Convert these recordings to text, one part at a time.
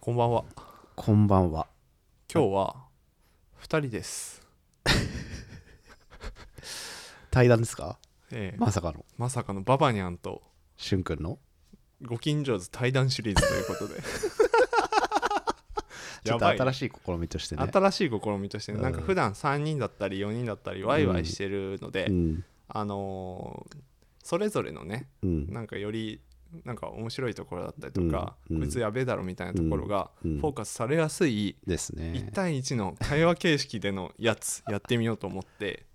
こんばんは。こんばんは。今日は2人です。対談ですか？ええまさかの。まさかのババニャンとしゅんくんの？ご近所図対談シリーズということで。ちょっとやばいね新しい試みとしてね。新しい試みとしてね、うんなんか普段3人だったり4人だったりワイワイしてるので、うん。あのーそれぞれのねうん。なんかよりなんか面白いところだったりとか、うんうん。こいつやべえだろみたいなところがうんフォーカスされやすいですね。1。対1の会話形式でのやつ やってみようと思って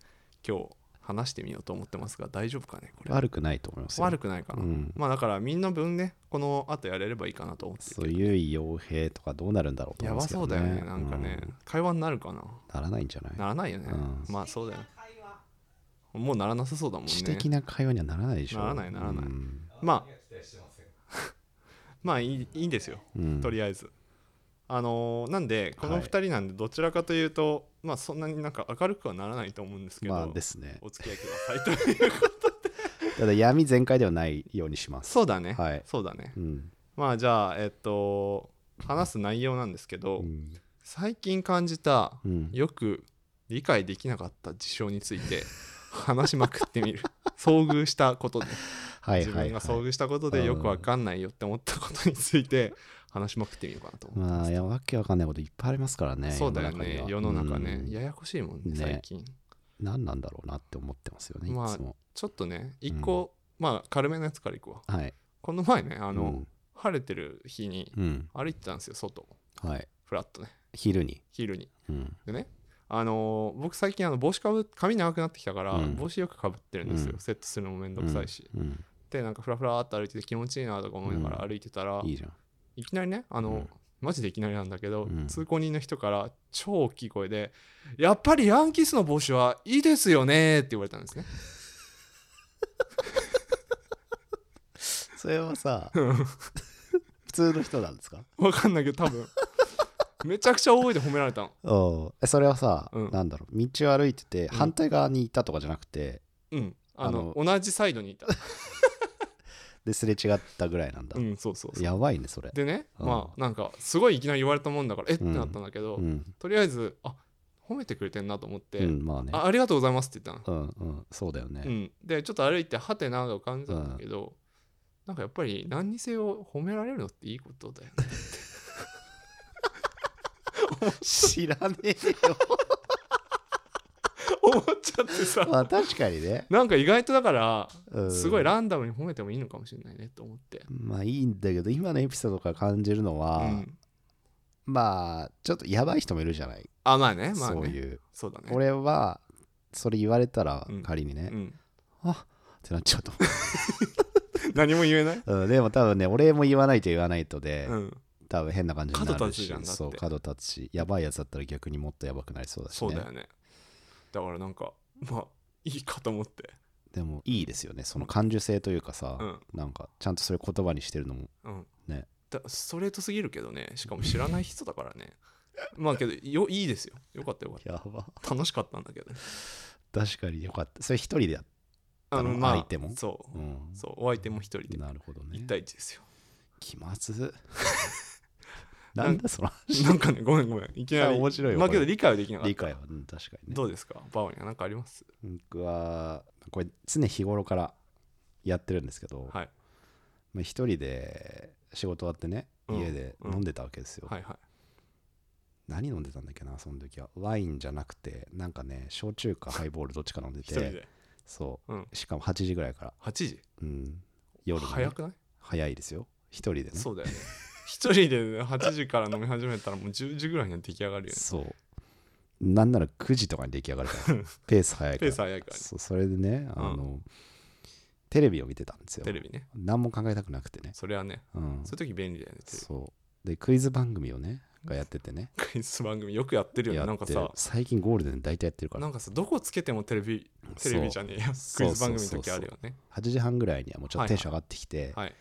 今日話してみようと思ってますが大丈夫かねこれ。悪くないと思いますよ。悪くないかな、うん。まあだからみんな分ねこの後やれればいいかなと思って。そう、い傭兵とかどうなるんだろうとやば思いますけどね。そうだよねなんかね、会話になるかな。ならないんじゃない？ならないよね、うん。まあそうだよね。もうならなさそうだもんね。知的な会話にはならないでしょ。ならないならない。うん。まあまあいいいいんですよ。うん。とりあえず。あのーなんでこのはい。2人なんでどちらかというと、まあそんなになんか明るくはならないと思うんですけど、まあですね。お付き合いくださいというただ闇全開ではないようにします。そうだね、はい。そうだね。うん。まあじゃあえっと話す内容なんですけど、うん。最近感じたうん。よく理解できなかった事象について話しまくってみる 遭遇したことではい自。分が遭遇したことでよくわかんないよって思ったことについて話しまくってみようかなと思う、まあ、いや、わけわかんないこといっぱいありますからね。そうだよね世世の中ね、うんややこしいもんねね最近何なんだろうなって思ってますよね、いまあつも。ちょっとね一個、まあ軽めのやつからいくわはい。この前ねああの、晴れてる日にうん。歩いてたんですよ外はい。フラットね昼に。昼にうん。でねあのー僕最近あの帽子かぶ髪長くなってきたから、うん。帽子よくかぶってるんですよ、うん。セットするのもめんどくさいし、うん。でなんかフラフラーっと歩いてて気持ちいいなとか思いながら歩いてたら、いい。いきなりねあの、うん。マジでいきなりなんだけど、うん。通行人の人から超大きい声で「やっぱりヤンキースの帽子はいいですよね」って言われたんですね。それはさ、普通の人なんですか？わかんないけど多分めちゃくちゃ大声で褒められたの。おえそれはさ、うん。なんだろう、道を歩いてて、反対側にいたとかじゃなくて、うん。あのあ同じサイドにいた。ですれ違ったぐらいなんだ。うんそうそうそう。やばいね、それ。でねうん。まあなんかすごいいきなり言われたもんだからえ？ってなったんだけど、うん。とりあえずあ褒めてくれてんなと思って、うん、まあね。あありがとうございますって言ったの、うん、うん、そうだよね。うん、でちょっと歩いてはてなが感じたんだけど、なんかやっぱり何にせよ褒められるのっていいことだよね知らねえよ。思っちゃってさ。まあ確かにね。なんか意外とだからうん。すごいランダムに褒めてもいいのかもしれないねと思って、まあいいんだけど、今のエピソードから感じるのは、うん、まあ、ちょっとやばい人もいるじゃない？あまあねまあね。そういう。そうだね。俺は、それ言われたらうん、仮にね、うん、あってなっちゃうと 何も言えない、うん、でも多分ね俺も言わないと言わないとで、うん、多分変な感じにな角るし立つじゃんだって。そう角立つしやばいやつだったら逆にもっとやばくなりそうだし、ね、そうだよね。だからなんかまあいいかと思って。でもいいですよね。その感受性というかさ、うん。なんかちゃんとそれ言葉にしてるのもうん。ね。だストレートすぎるけどね。しかも知らない人だからね。まあけどよいいですよ。よかったよかっやば。た楽しかったんだけどね。確かによかった。それ一人でやっああのまあ相手も？そう。うん。そう。お相手も一人で。なるほどね。1対1ですよ。気まずなんだそのなんかねごめんごめん。いきなり。あ面白いよまあけど理解はできなかった。理解は、うん、確かにね。どうですか？バオには何かあります？僕はこれ常日頃からやってるんですけど、はい。まあ、一人で仕事終わってねうん。家で飲んでたわけですよ、はいはい。何飲んでたんだっけなその時は。ワインじゃなくてなんかね焼酎かハイボールどっちか飲んでてそう。うん。しかも8時ぐらいから、8時？うん、夜のね、早くない？早いですよ。一人でね。そうだよね一人で8時から飲み始めたらもう10時ぐらいには出来上がるよね。そう。なんなら9時とかに出来上がるから ペース早いから。ペース早いから。ねそうそれでねあの、テレビを見てたんですよ。テレビね。何も考えたくなくてね、それはねうん、そういう時便利だよねそう。でクイズ番組をねがやっててね。クイズ番組よくやってるよね。なんかさ最近ゴールデン大体やってるから。なんかさどこつけてもテレビテレビじゃねえやクそうイズ番組の時あるよね。8時半ぐらいにはもうちょっとテンション上がってきて、はい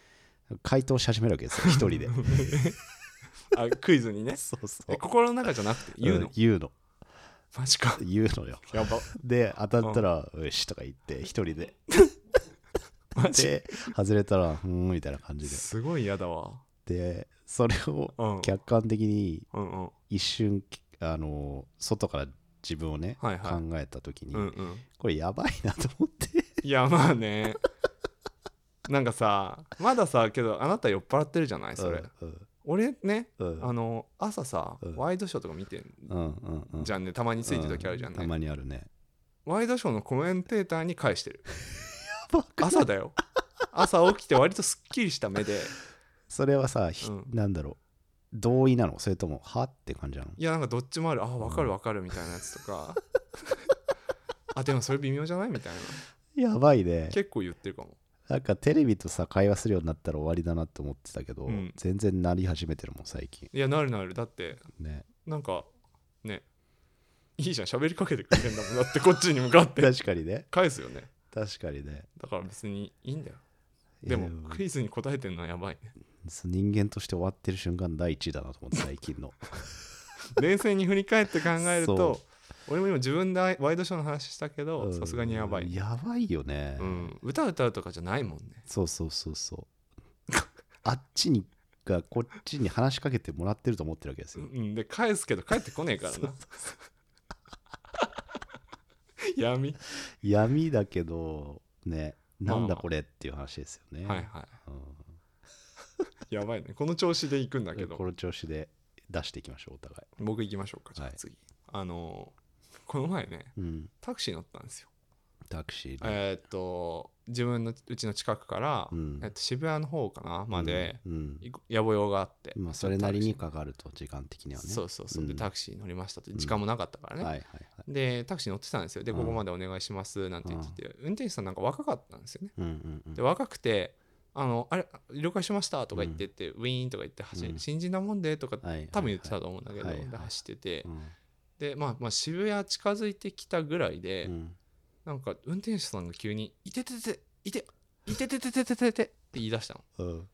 回答し始めるわけですよ 一人で。あクイズにね。そうそえ心の中じゃなくて言うの？ん言うの。マジか。言うのよ。やば。で当たったら「よし」とか言って一人で。マジ？で外れたら「うーん」みたいな感じで。すごい嫌だわ。でそれをうん。客観的にうんうん。一瞬あの外から自分をね、はいはい。考えた時に、うんうん。これやばいなと思って。いやまあねなんかさまださけどあなた酔っ払ってるじゃない？それ、うん俺ねうん。あの朝さ、うん。ワイドショーとか見てんうんうんうん。じゃんね。たまについてる時あるじゃんね、うたまにあるね。ワイドショーのコメンテーターに返してる。朝だよ。朝起きて割とすっきりした目で。それはさ、ひうん。なんだろう。同意なの？それともは？って感じなの？いやなんかどっちもある。あ分かる分かるみたいなやつとか。あでもそれ微妙じゃない？みたいな。やばいね。結構言ってるかもなんかテレビとさ会話するようになったら終わりだなって思ってたけど、うん。全然なり始めてるもん最近。いやなるなる。だってね。なんかね。いいじゃん喋りかけてくれてんだもんだってこっちに向かって。確かにね。返すよね。確かにね。だから別にいいんだよ。でもクイズに答えてるのはやばいね。人間として終わってる瞬間第一位だなと思って最近の。冷静に振り返って考える そと俺も今自分でワイドショーの話したけどうん。さすがにやばい、やばいよね、うん、歌歌うとかじゃないもんね。そうそうそうそう。あっちにがこっちに話しかけてもらってると思ってるわけですよ、うんで返すけど返ってこねえからな。闇。闇だけどねまあなんだこれっていう話ですよね、はいはい。うん。やばいね。この調子で行くんだけど。この調子で出していきましょうお互い、僕行きましょうか。じゃあはい。次、あのーこの前ねうん、タクシー乗ったんですよ。タクシーね、えーっと自分のうちの近くから、うん。えっと、渋谷の方かなまで、うん。い野暮用があって、まあそれなりにかかると時間的にはね。そうそうそう、でん。タクシー乗りましたと時間もなかったからね、はいはいはい。でタクシー乗ってたんですよ。でうん。ここまでお願いしますなんて言ってて、運転手さんなんか若かったんですよね。うんうんうん。で若くてあのあれ了解しましたとか言ってって、ウィーンとか言って走り、うん。新人なもんでとかはいはい多分言ってたと思うんだけど、はいはい。で走ってて、うんで、まあ、まあ渋谷近づいてきたぐらいで、うん。なんか運転手さんが急に「いてててていていててててててて」って言い出したの。うん。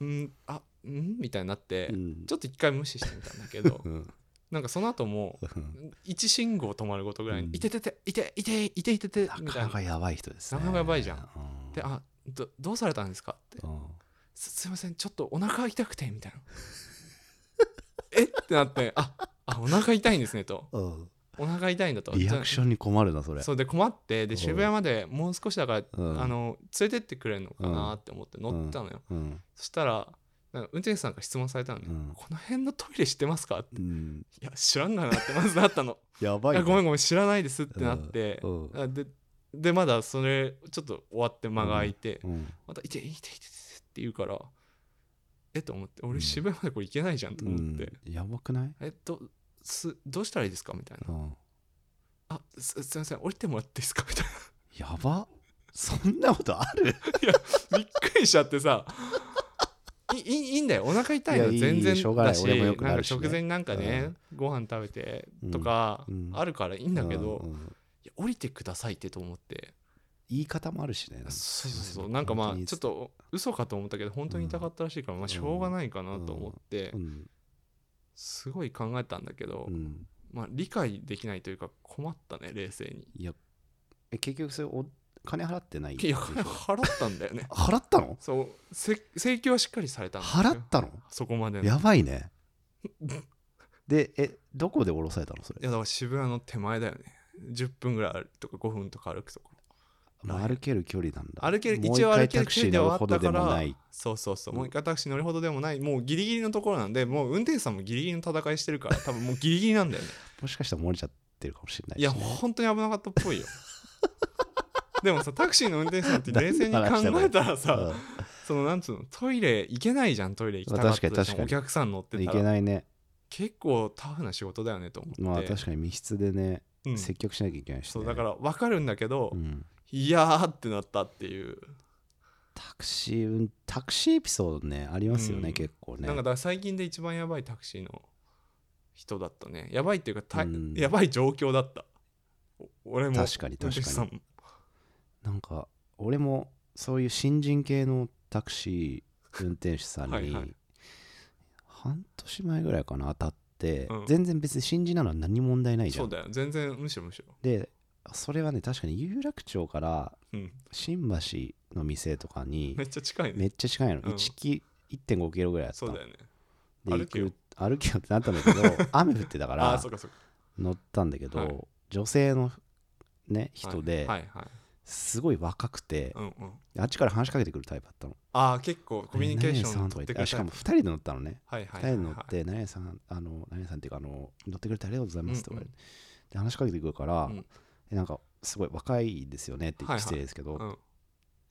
うんあん？みたいになって、うん。ちょっと一回無視してみたんだけどうん。なんかその後もうん。一信号止まることぐらいに「うん。いててていていていていてて」なみたいな。かなかやばい人ですね。なかなかやばいじゃん。ん。で「あどどうされたんですか?」って。うん。すすいませんちょっとお腹痛くてみたいな。え？ってなってああお腹痛いんですねと。うん。お腹痛いんだと。リアクションに困るなそれ。そうで困ってでうん。渋谷までもう少しだから、うん。あの連れてってくれるのかなって思って乗ったのよ、うん。そしたら運転手さんから質問されたのね、うん。この辺のトイレ知ってますかって。うん。いや知らんがなってまずなったの。い やばいね。やごめんごめん知らないですってなって、ででまだそれちょっと終わって間が空いて、うん。また「いていていていて」って言うからえと思って。うん俺渋谷までこれ行けないじゃんとう思って、ん。やばくない？えっとすどうしたらいいですかみたいなうん「あすすいません降りてもらっていいですか?」みたいな。やば。そんなことある？びっくりしちゃってさ。いいいいんだよ。お腹痛いの。いやいい全然だし俺もよくなんか直前になんかね、ご飯食べてとかうん。あるからいいんだけど、うんうん。いや降りてくださいってと思って。言い方もあるしね。そうそうそう。なんかまあちょっと嘘かと思ったけど本当に痛かったらしいから、まあしょうがないかなと思って、うんすごい考えたんだけど、うん。まあ理解できないというか困ったね冷静に。いやえ結局それお金払ってないいや金払ったんだよね。払ったの？そうせ請求はしっかりされた払ったの？そこまでの。やばいね。でえどこで降ろされたのそれ？いやだから渋谷の手前だよね。10分ぐらい歩とか5分とか歩くとこまあ歩ける距離なんだ。歩ける一応歩けるタクシー乗るほどでもない。そうそうそう、うんもう一回タクシー乗るほどでもないもうギリギリのところなんでもう運転手さんもギリギリの戦いしてるから多分もうギリギリなんだよね。もしかしたら漏れちゃってるかもしれないいや本当に危なかったっぽいよ。でもさタクシーの運転手さんって冷静に考えたらさそのなんつうのトイレ行けないじゃんトイレ行きたかったお客さん乗ってたらけないね結構タフな仕事だよねと思って、まあ確かに密室でねうん接客しなきゃいけないしね。そうだから分かるんだけど、いうんいやーってなったっていう、タクシー運タクシーエピソードねありますよね、うん。結構ね。なんかだから最近で一番やばいタクシーの人だったね。やばいっていうかた、うん。やばい状況だった。お俺も確かに確かに。なんか俺もそういう新人系のタクシー運転手さんにはいはい。半年前ぐらいかな当たって、うん。全然別に新人なのは何も問題ないじゃそうんだよ。全然むしろむしろ。でそれはね確かに有楽町からうん。新橋の店とかにめっちゃ近いね。めっちゃ近いの、うん。1キ1.5キロぐらいあった。そうだよね。で歩けよ。行く歩けよってなったんだけど 雨降ってたかあらあそうかそうか。乗ったんだけど、はい。女性のね人で、はいはい、はい。すごい若くて、うんうん。あっちから話しかけてくるタイプだったの。ああ結構コミュニケーション取ってくれとか言ってあしかも2人で乗ったのね、はいはい2はい。人で乗って何々さんあの何々さんっていうかあの乗ってくれてありがとうございますとか言て、うんで話しかけてくるから、うん。えなんかすごい若いですよねってはいはい。失礼ですけど、うん。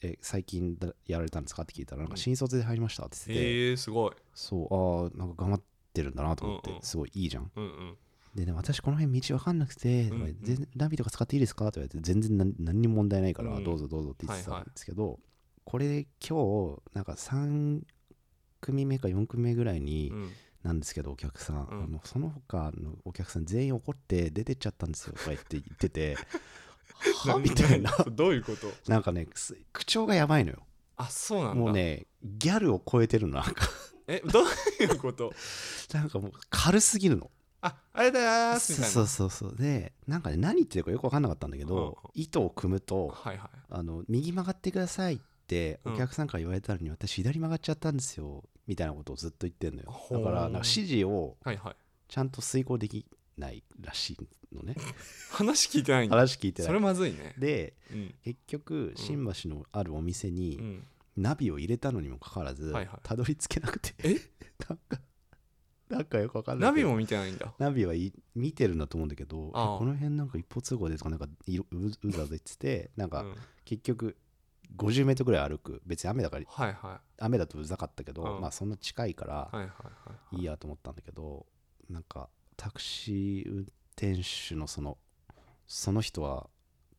え最近だやられたんですかって聞いたらなんか新卒で入りましたって言ってて、えー、すごい。そうああなんか頑張ってるんだなと思って、うんうん。すごいいいじゃん。うんうん。でね私この辺道わかんなくて、うんうん。ナビとか使っていいですかって言われて全然何何にも問題ないから、うんどうぞどうぞって言ってたはいはいんですけど、これ今日なんか3組目か4組目ぐらいにうんなんですけどお客さん、うん。あのその他のお客さん全員怒って出てっちゃったんですよとか言って言ってて。はみたいな。どういうこと？なんかねす口調がやばいのよ。あそうなんだ。もうねギャルを超えてるのなんか。えどういうこと？なんかもう軽すぎるの。ああれだーすみたいな。そうそうそうでなんかね何言ってるかよく分かんなかったんだけど、うん。糸を組むとはいはい。あの右曲がってくださいってうんお客さんから言われたのに、私左曲がっちゃったんですよみたいなことをずっと言ってんのよ。だからなんか指示をちゃんと遂行できないらしいのね。話聞いてないんだ。話聞いてなそれいまずいね。でうん。結局新橋のあるお店うにん。ナビを入れたのにもかかわらずはいはい。たどり着けなくて。え？なんかなんかよくわかんない。ナビも見てないんだ。ナビはい見てるんだと思うんだけどこの辺なんか一歩通行でとか？なんかううざうざ言っててなんかうん。結局50メートルぐらい歩く。別に雨だからはいは雨だとうざかったけど、うん。まあそんな近いからいはいはいはい。いいやと思ったんだけどなんかタクシー運転手のそのその人は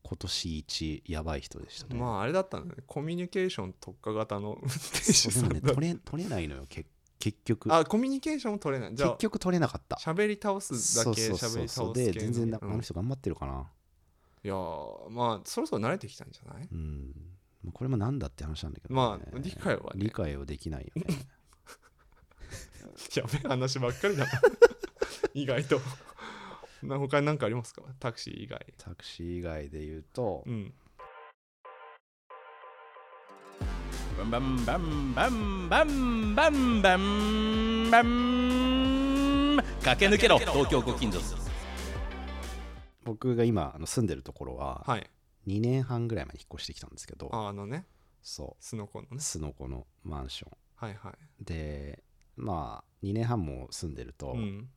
今年一やばい人でしたね。まああれだったんだね。コミュニケーション特化型の運転手そうでもねさんだ取れ取れないのよ。け結局。あコミュニケーションも取れない。じゃあ結局取れなかった。喋り倒すだけそうそうそりそう。倒す系で全然なうん。あの人頑張ってるかな。いやーまあそろそろ慣れてきたんじゃない？うん。まあこれもなんだって話なんだけど、ね。まあ理解はね。理解はできないよね。やべえ話ばっかりだ。な 意外と。な他に何かありますか？タクシー以外。タクシー以外で言うと、うん。バンバンバンバンバンバンバンバン駆け抜けろ東京ご近所僕が今あの住んでるところははい2年半ぐらい前に引っ越してきたんですけど、ああのね。そスノコのね。うすのこのマンション。はいはい。でまあ2年半も住んでると、うん。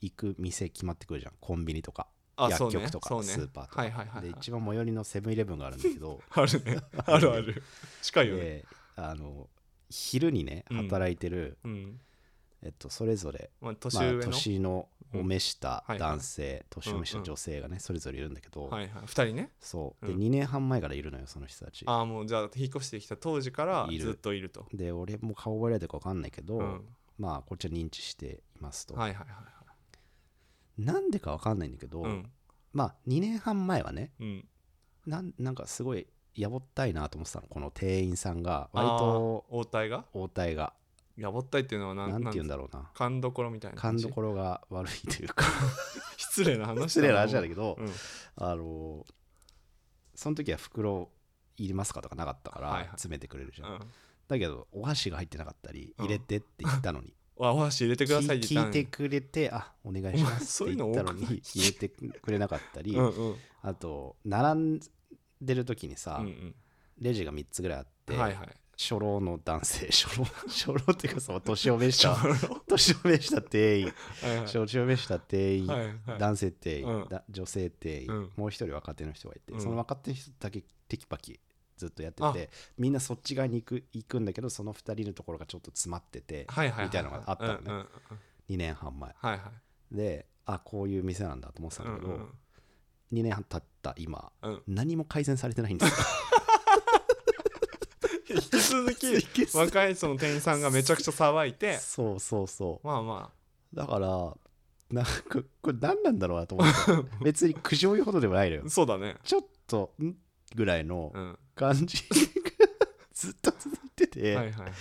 行く店決まってくるじゃん。コンビニとか薬局とかね。スーパーとか。はいはいはいはい。で一番最寄りのセブンイレブンがあるんだけど。あるね。あるある。近いよね。であの昼にねうん。働いてる、うん。えっと、それぞれ、まあ年まあ上の？年のお召した男性、年を召した女性がね、それぞれいるんだけど、はいはい。2人ね。そう。で、うん。2年半前からいるのよその人たち。ああもうじゃあ引っ越してきた当時からずっといると。で俺も顔覚えられてるか分かんないけど、うん。まあこっちは認知していますと、はいはいはいはなんでか分かんないんだけど、まあ2年半前はねうん。なんなんかすごいやぼったいなと思ってたのこの店員さんが。割と応対が？応対がやぼったいっていうのはななんて言うんだだろうな。勘どころみたいな勘どころが悪いというか。失礼な話失礼な話なんだけけど、う。ん。あのその時は袋いりますかとかなかったからはいはい。詰めてくれるじゃん、うん。だけどお箸が入ってなかったりうん。入れてって言ったのに、あお箸入れてくださいって聞いてくれてあお願いしますって言ったのに入れてくれなかったり、うんうん。あと並んでる時にさ、うんレジが3つぐらいあっうて、んはいはい初老の男性。初老 初老っていうかその年を召したろ年を召した店員。年を召した店員、男性店員、女性店員、うん。もう一人若手の人がいて、うん。その若手の人だけテキパキずっとやってあ。てみんなそっち側に行く行くんだけどその2人のところがちょっと詰まってて、みたいなのがあったのね。うんうんうん。2年半前。であこういう店なんだと思ってたんだけど、うんうん。2年半経った今うん。何も改善されてないんですよ 引き続き若いその店員さんがめちゃくちゃ騒いてそうそうそまあまうだからなんかこれ何なんだろうなと思って。別に苦情言うほどでもないのよ。あそうだね。ちょっとん？ぐらいのうん。感じがずっと続いてて、はいはいはい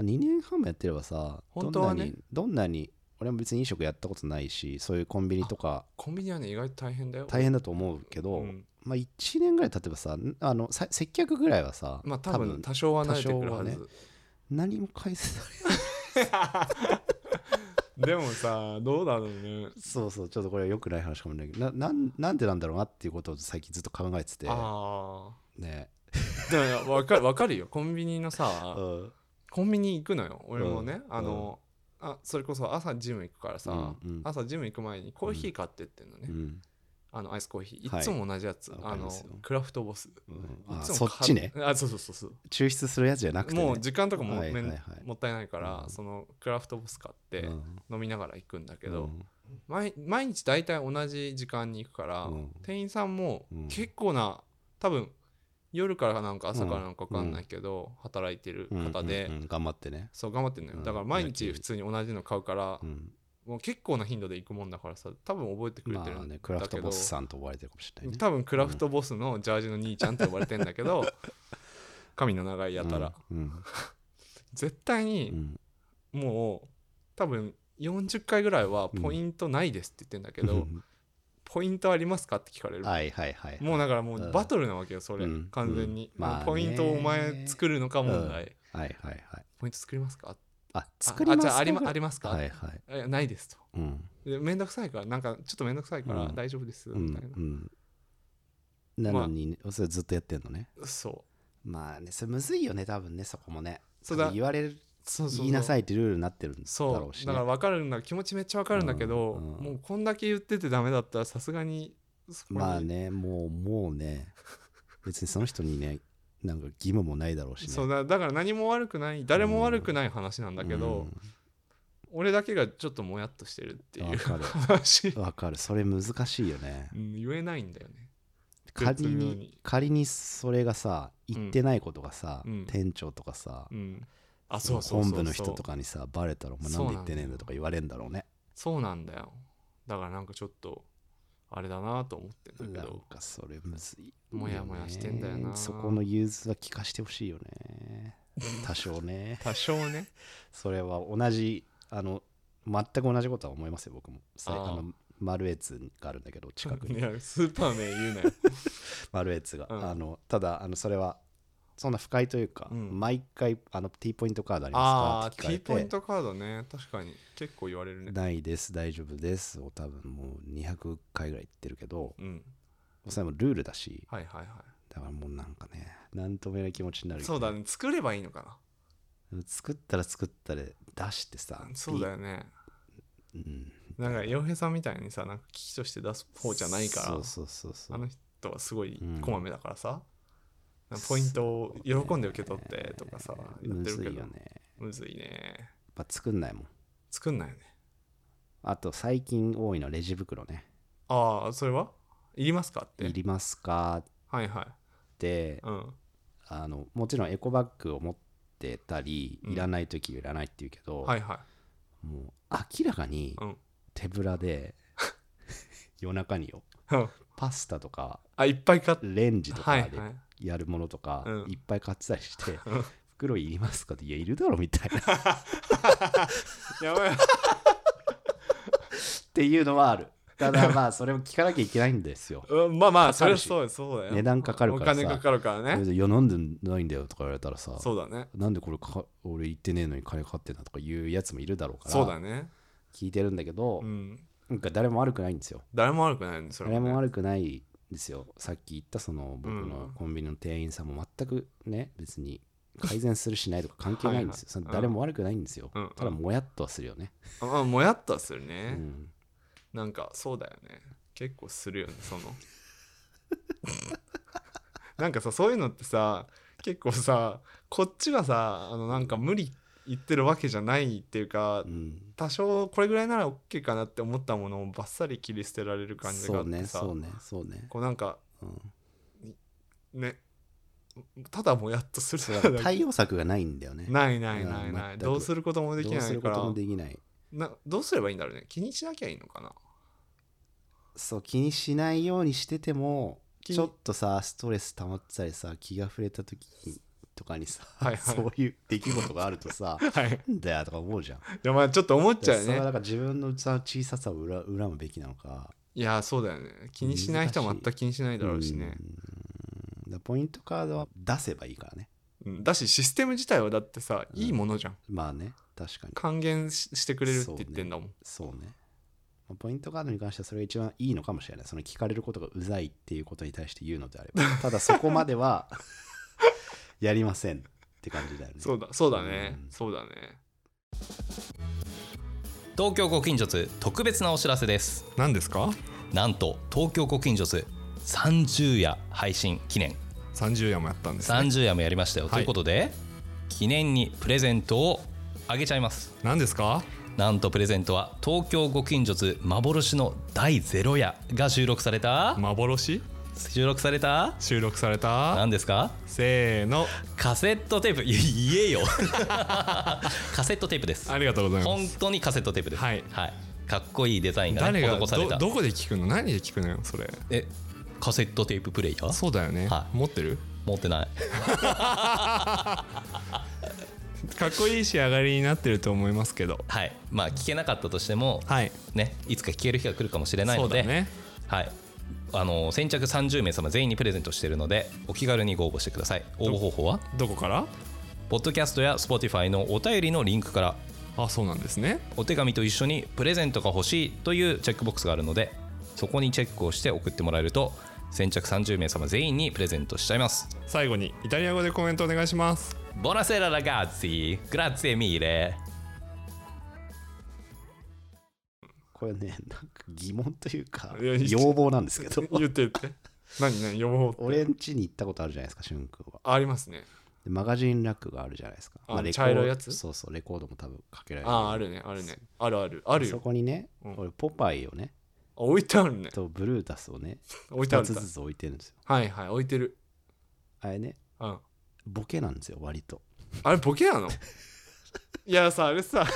2年半もやってればさ本当はね。どんなにどんなに俺も別に飲食やったことないしそういうコンビニとか。コンビニはね意外と大変だよ。大変だと思うけど、うんまあ1年ぐらい経てばさんあのさ接客ぐらいはさまあ多分多少は慣れてくるはず、多少は何も改善されでもさどうだろうね。そうそうちょっとこれは良くない話かもしれないけどななんなんでなんだろうなっていうことを最近ずっと考えてて。あね。あでもいやわかるわかるよ。コンビニのさうん。コンビニ行くのよ。俺もね、うん。あの、あそれこそ朝ジム行くからさ、うんうん。朝ジム行く前にコーヒー買ってってんのね、うんあのアイスコーヒー。はい。いつも同じやつ、わかあのクラフトボス。うん。いあつもそっちね。買あそうそうそうそう。抽出するやつじゃなくて、ね、もう時間とかも,、はいはいはい。もったいないから、うん。そのクラフトボス買ってうん。飲みながら行くんだけど、うん。毎毎日大体同じ時間に行くから、うん。店員さんもうん。結構な多分夜からなんか朝からなんか分かんないけど、働いてる方で、頑張ってね、そう頑張ってんのよ。うん。だから毎日普通に同じの買うから、うん、もう結構な頻度で行くもんだからさ多分覚えてくれてるんだまあねクラフけど、トボスさんと呼ばれてるかもしれないね。多分クラフトボスのジャージの兄ちゃんって呼ばれてんだけど 髪の長いやたら、うん 絶対うにん。もう多分40回ぐらいはポイントないですって言ってんだけど、うん。ポイントありますかって聞かれる、はいはいはいもうだからもううん。バトルなわけよそれ、うん。完全に、うんまあポイントをお前作るのか問題、はいはいはい。ポイント作りますか？あ作りますあああり,、ありますか、はいはい。ないですと。うん。でめんどくさいからなんかちょっとめんどくさいからうん。大丈夫です、うんみたいな、うん。なのに、それずっとやってんのね。そう。まあねそれむずいよね多分ねそこもね。そうだ。言われるそうそうそう。言いなさいってルールになってるんだそうろうし、ね、だから分かるんだ気持ちめっちゃ分かるんだけど、うんうん。もうこんだけ言っててダメだったらさすがにまあねもうもうね。別にその人にねなんか義務もないだろうしね。そうだだから何も悪くない誰も悪くない話なんだけど、俺だけがちょっともやっとしてるっていううんわかる。話、わかる。それ難しいよね。うん言えないんだよね。仮にに。仮にそれがさ言ってないことがさ、うん。店長とかさ、うん。あそうそうそうそう。本部の人とかにさバレたら「お前なんで言ってねえんだ」とか言われんだろうね。そうなんだよ。だからなんかちょっとあれだなと思ってんだけど。かそれむずいもやもやしてんだよな。そこの融通は聞かしてほしいよね。多少ね。多少ね。それは同じあの全く同じことは思いますよ僕も。さあのマルエツがあるんだけど近くいにやスーパー名言うなよ。マルエツが、うん。あのただあのそれはそんな不快というか、うん。毎回あの T ポイントカードありますああかって。聞か T れポインてトカードね。確かに。結構言われるね。ないです。大丈夫です。を多分もう200回ぐらい言ってるけどうん。それもルールだしはいはいはだからもうなんかねなんとも言えない気持ちになるいそうだね。作ればいいのか作ったら作ったで出してさなそうだよね。ピうん。なんか洋平さんみたいにさなんか機器として出す方じゃないからそうそうそうそう。あの人はすごいうん。こまめだからさ、ポイントを喜んで受け取ってとかさ、やっむてるけど。ずいよね。むずいね。やっぱ作んないもん。作んないよね。あと最近多いのレジ袋ね。ああそれは？いりますかって？いりますか。っはいはい。てうん。あのもちろんエコバッグを持ってたりうん。いらない時はいらないって言うけど、はいはもう明らかにいうん。手ぶらで 夜中にようん。パスタとかあいっぱい買っレンジとかではいはいやるものとかうん。いっぱい買ってたりしてうん 「袋いりますか?」って「いやいるだろ」みたいな。っ やばい。ていうのはある。ただまあそれも聞かなきゃいけないんですよ。うんまあまあそれはそうそうだよ。値段かかるからさ。お金かかるからねいやなんでないんだよとか言われたらさそうだねなんでこれか俺言ってねえのに金かかってんだとか言うやつもいるだろうからそうだね。聞いてるんだけど、うん。なんか誰も悪くないんですよ。誰も悪くないんですよ誰も悪くないんですよ。さっき言ったその僕のうんコンビニの店員さんも全くね別に改善するしないとか関係ないんですよ。はいはい。誰も悪くないんですよ、うん。ただもやっとはするよね、あまあもやっとはするうね、ん、なんかそうだよね。結構するよねその。なんかさそういうのってさ結構さこっちはさあのなんか無理言ってるわけじゃないっていうかうん。多少これぐらいなら OK かなって思ったものをバッサリ切り捨てられる感じがそうあってさ、ねそうねそうね。こうなんかうん。ねただもやっとする。対応策がないんだよね。ないないないうんないどうすることもできどうないから。することもできない。などうすればいいんだろうね。気にしなきゃいいのかな。そう気にしないようにしててもちょっとさストレス溜まってたりさ気が触れた時とかにさ、はいはい。そういう出来事があるとさ はい。だよとか思うじゃん。いやまあちょっと思っちゃうよそれはねだから自分の器の小ささを恨恨むべきなのか。いやそうだよね。気にしない人は全く気にしないだろうしね。うん。ポイントカードは出せばいいからね。うん。だしシステム自体はだってさいいものじゃん。まあね確かに。還元ししてくれるって言ってんだもん。そうね。まあポイントカードに関してはそれが一番いいのかもしれない。その聞かれることがうざいっていうことに対して言うのであれば。ただそこまでは やりませんって感じだよね。そうだそうだね。うん。そうだね。東京ご近所図特別なお知らせです。何ですか？なんと東京ご近所図30夜配信記念。30夜もやったんですね。30夜もやりましたよ、はい。ということで記念にプレゼントをあげちゃいます。何ですか？なんとプレゼントは東京ご近所図幻の第0夜が収録された幻？収録された？収録された？何ですか？せーの。カセットテープ。い言えよ。カセットテープです。ありがとうございま本す当にカセットテープです。はい。かっこいいデザインが、ね、誰が施された。どどこで聞くの？何で聞くのよそれ？えカセットテーププレイヤー？そうだよね、はい。持ってる？持ってない。かっこいい仕上がりになってると思いますけど。はい。まあ聞けなかったとしてもはい。ねいつか聞ける日が来るかもしれないので、そうだね。はいあの先着30名様全員にプレゼントしているのでお気軽にご応募してください。応募方法は？どこから？ポッドキャストや Spotify のお便りのリンクから。あそうなんですね。お手紙と一緒にプレゼントが欲しいというチェックボックスがあるのでそこにチェックをして送ってもらえると先着30名様全員にプレゼントしちゃいます。最後にイタリア語でコメントお願いします。ボナセララガッツィグラッツェミーレこれねなんか疑問というか要望なんですけど。言って言って。何何？予報俺ん家に行ったことあるじゃないですかしゅんくんは。ありますね。でマガジンラックがあるじゃないですか、あレコー茶色いやつ？そうそうレコードも多分かけられる。あああるねあるね。あるある。あるそよこにね、うん。俺ポパイをねあ置いてあるね。とブルータスをね2置いてあるつずつ置いてるんですよ。はいはい置いてる。あれねうん。ボケなんですよ割と。あれボケなの？いやさあれさ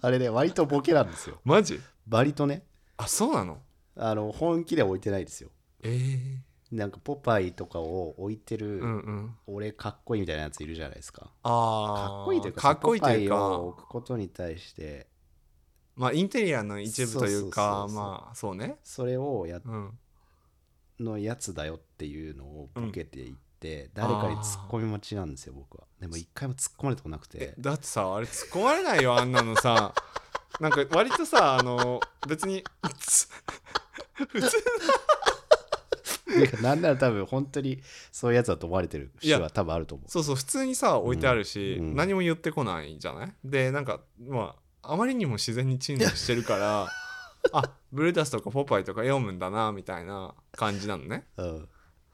あれね割とボケなんですよ。マジ？割とね。あそうなの？あの本気では置いてないですよ。ええなんかポパイとかを置いてる、うんうん。俺かっこいいみたいなやついるじゃないですか。ああかっこいいというかかっこいいというポパイをか置くことに対して。まあインテリアの一部というかまあそうね。それをやうん。のやつだよっていうのをボケていって、誰かに突っ込み待ちなんですよ僕は。でも一回も突っ込まれたことなくて。えだってさあれ突っ込まれないよあんなのさ。なんか割とさあの別につ普通 なんなら多分本当にそういうやつだと思われてる人は多分あると思う。そうそう普通にさ置いてあるし、うん何も言ってこないじゃない？でなんかまああまりにも自然に鎮座してるから あブルータスとかポパイとか読むんだなみたいな感じなのね。うん、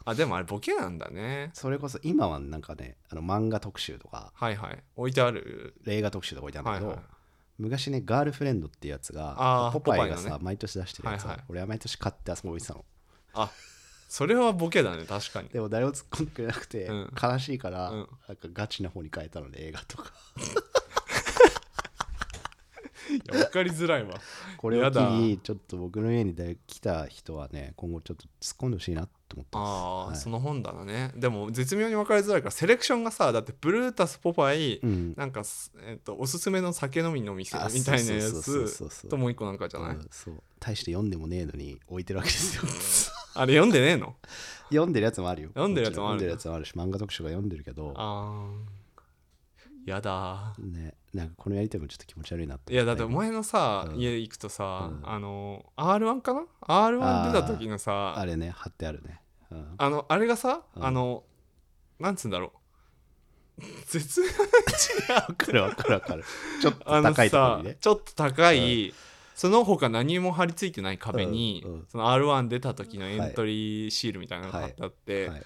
あでもあれボケなんだね。それこそ今はなんかねあの漫画特集とかはいはい。置いてある？映画特集とか置いてあるんだけど、はいはい。昔ねガールフレンドっていうやつがポパイがさ、ね。毎年出してるやつを、はいはい。俺は毎年買ってあそこ置いてたの。あそれはボケだね確かに。でも誰も突っ込んでくれなくて、うん。悲しいから、うん。なんかガチな方に変えたので映画とか。いや分かりづらいわ。これを機にちょっと僕の家にで来た人はね今後ちょっと突っ込んでほしいなと思ってあます。あ、はい。その本棚ね。でも絶妙に分かりづらいからセレクションがさだってブルータスポパイ、うん。なんかす、えっとおすすめの酒飲みの店あみたいなやつともう一個なんかじゃない、うんそう。大して読んでもねえのに置いてるわけですよ。あれ読んでねえの？読んでるやつもあるよ。読んでるやつもある。し漫画特集が読んでるけど。あー。やだねなんかこのやりとりもちょっと気持ち悪いなって。いやだってお思前のさ、うん。家行くとさ、うん。あの R1 かな？R1 出た時のさあれね貼ってあるね、うん、あのあれがさ、うん。あのなんつうんだろう。絶妙わかるわかるわかる。ちょっと高いところさにね。ちょっと高い、その他何も貼り付いてない壁に、うん。うん。その R1 出た時のエントリーシールみたいなのが貼ってあって、はい。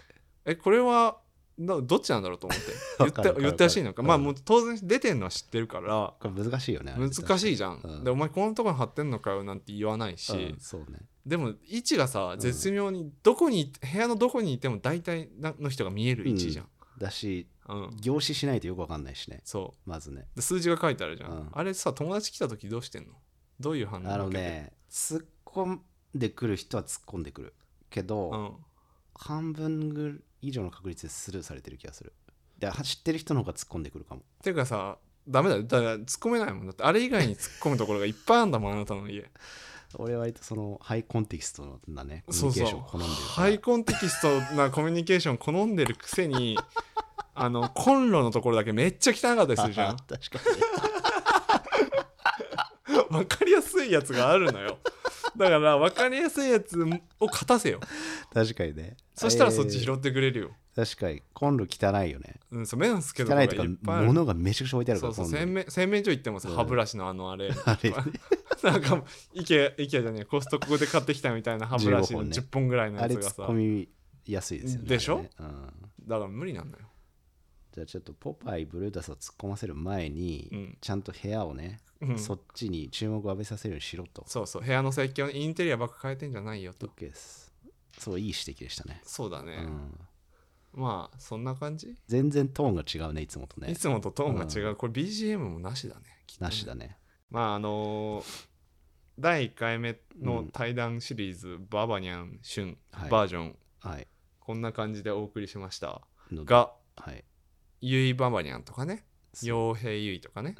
えこれはどどっちなんだろうと思って。言って言ってほしいのか。うんまあもう当然出てんのは知ってるから。これ難しいよね難しいじゃん、うん。でお前このとこに貼ってんのかよなんて言わないし、うんそうね。でも位置がさん。絶妙にどこに部屋のどこにいても大体の人が見える位置じゃん、だしうん。凝視しないとよくわかんないしね。そまずね。数字が書いてあるじゃん、うん。あれさ友達来た時どうしてんの？どういう反応あのね突っ込んでくる人は突っ込んでくるけど、うん。半分ぐ以上の確率でスルーされてる気がする。で知ってる人の方が突っ込んでくるかも。ていうかさダメだよ。だから突っ込めないもん。だってあれ以外に突っ込むところがいっぱいあるんだもんあなたの家。俺は割とそのハイコンテキストなね。コミュニケーションを好んでるハイコンテキストなコミュニケーション好んでるくせに あのコンロのところだけめっちゃ汚かったりするじゃん。確か分 かりやすいやつがあるのよだから分かりやすいやつを勝たせよ。に確かにね。そしたらそっちえー拾ってくれるよ、確かにコンロ汚いよね。うん、そう目のつけど汚いとか物がめちゃくちゃ置いてあるからそうそう洗面洗面所行ってもさうん。歯ブラシのあのあれ。あれ。ね なんかイケイケじゃねえコストコで買ってきたみたいな歯ブラシの15本ね。10本ぐらいのやつがさ。込みやすいですよねでしょ？あれね。うん。だから無理なんだよ。じゃあちょっとポパイブルータスを突っ込ませる前に、うん。ちゃんと部屋をね、うん。そっちに注目を浴びさせるようにしろと。そうそう。部屋の設計をインテリアばっか変えてんじゃないよと。OK です。そう、いい指摘でしたね。そうだね、うん、まあそんな感じ、全然トーンが違うね、いつもとね。い。つもとトーンが違う、これ BGM もなしだねきっとね。なしだね。まああのー第1回目の対談シリーズ、ババニャン旬はい。バージョン、はい。こんな感じでお送りしました。がはい。ゆいババニャンとかね。傭兵ゆいとかね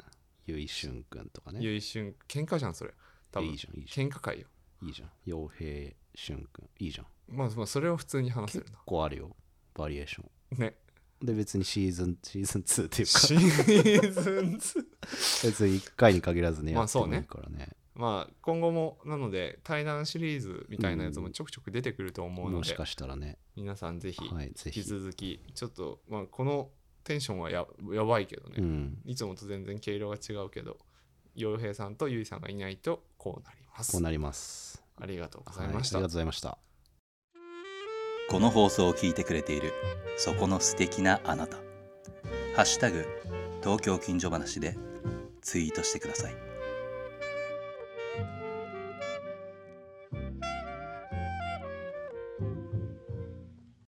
ゆいしゅんくんとかね。ゆいしゅん喧嘩じゃんそれ多分いいじゃん、いいじゃ喧嘩会よん。いいじゃん。傭兵しゅんくん。いいじゃん。まあまあそれを普通に話せ結る構あるよ。バリエーション。なねで、別にシーズン、シーズン2っていうか、シーズン2 別に1回に限らずね、まあそうねやってもいいからね。まあ今後もなので対談シリーズみたいなやつもちょくちょく出てくると思うので、もしかしたらね、皆さんぜひ。引き続きちょっとまあこのテンションはややばいけどね、うん。いつもと全然毛色が違うけど洋平さんとゆいさんがいないとこうなりますこうなります。ありがとうござはいい、ありました、がとうございました。この放送を聞いてくれているそこの素敵なあなた「ハッシュタグ東京近所話」でツイートしてください